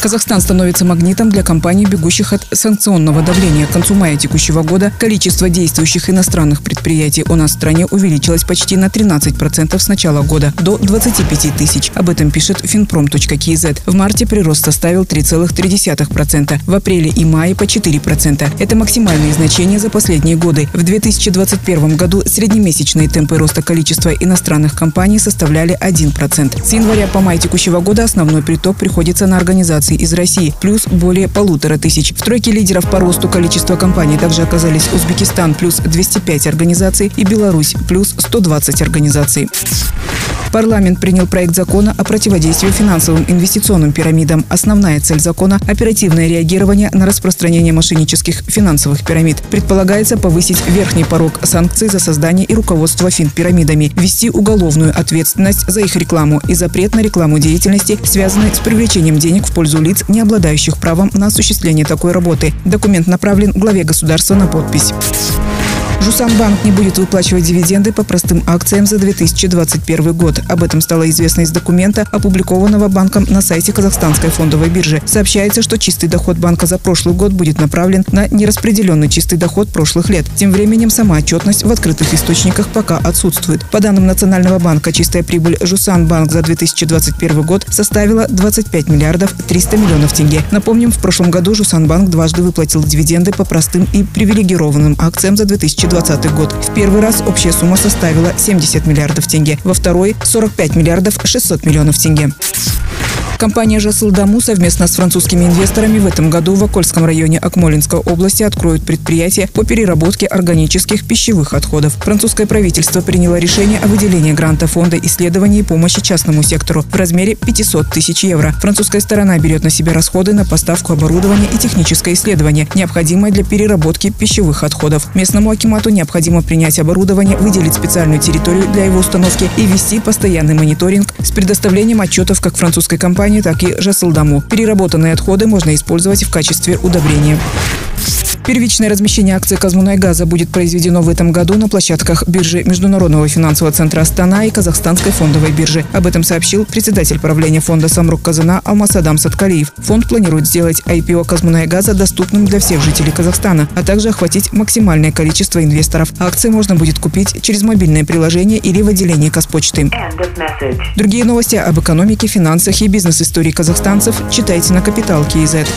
Казахстан становится магнитом для компаний, бегущих от санкционного давления. К концу мая текущего года количество действующих иностранных предприятий у нас в стране увеличилось почти на 13% с начала года до 25 тысяч. Об этом пишет finprom.kz. В марте прирост составил 3,3%, в апреле и мае по 4%. Это максимальные значения за последние годы. В 2021 году среднемесячные темпы роста количества иностранных компаний составляли 1%. С января по май текущего года основной приток приходится на организации организаций из России, плюс более полутора тысяч. В тройке лидеров по росту количества компаний также оказались Узбекистан плюс 205 организаций и Беларусь плюс 120 организаций. Парламент принял проект закона о противодействии финансовым инвестиционным пирамидам. Основная цель закона – оперативное реагирование на распространение мошеннических финансовых пирамид. Предполагается повысить верхний порог санкций за создание и руководство финпирамидами, ввести уголовную ответственность за их рекламу и запрет на рекламу деятельности, связанной с привлечением денег в пользу лиц, не обладающих правом на осуществление такой работы. Документ направлен главе государства на подпись. Жусанбанк не будет выплачивать дивиденды по простым акциям за 2021 год. Об этом стало известно из документа, опубликованного банком на сайте Казахстанской фондовой биржи. Сообщается, что чистый доход банка за прошлый год будет направлен на нераспределенный чистый доход прошлых лет. Тем временем сама отчетность в открытых источниках пока отсутствует. По данным Национального банка, чистая прибыль Жусанбанк за 2021 год составила 25 миллиардов 300 миллионов тенге. Напомним, в прошлом году Жусанбанк дважды выплатил дивиденды по простым и привилегированным акциям за 2020 2020 год. В первый раз общая сумма составила 70 миллиардов тенге, во второй – 45 миллиардов 600 миллионов тенге. Компания «Жасылдаму» совместно с французскими инвесторами в этом году в Окольском районе Акмолинской области откроют предприятие по переработке органических пищевых отходов. Французское правительство приняло решение о выделении гранта фонда исследований и помощи частному сектору в размере 500 тысяч евро. Французская сторона берет на себя расходы на поставку оборудования и техническое исследование, необходимое для переработки пищевых отходов. Местному акимату необходимо принять оборудование, выделить специальную территорию для его установки и вести постоянный мониторинг с предоставлением отчетов как французской компании, компании, так и Жасылдаму. Переработанные отходы можно использовать в качестве удобрения. Первичное размещение акций Казмунайгаза будет произведено в этом году на площадках биржи Международного финансового центра Астана и Казахстанской фондовой биржи. Об этом сообщил председатель правления фонда Самрук Казана Алмасадам Саткалиев. Фонд планирует сделать IPO Казмунайгаза доступным для всех жителей Казахстана, а также охватить максимальное количество инвесторов. Акции можно будет купить через мобильное приложение или в отделении Казпочты. Другие новости об экономике, финансах и бизнес-истории казахстанцев читайте на Капитал Киезет.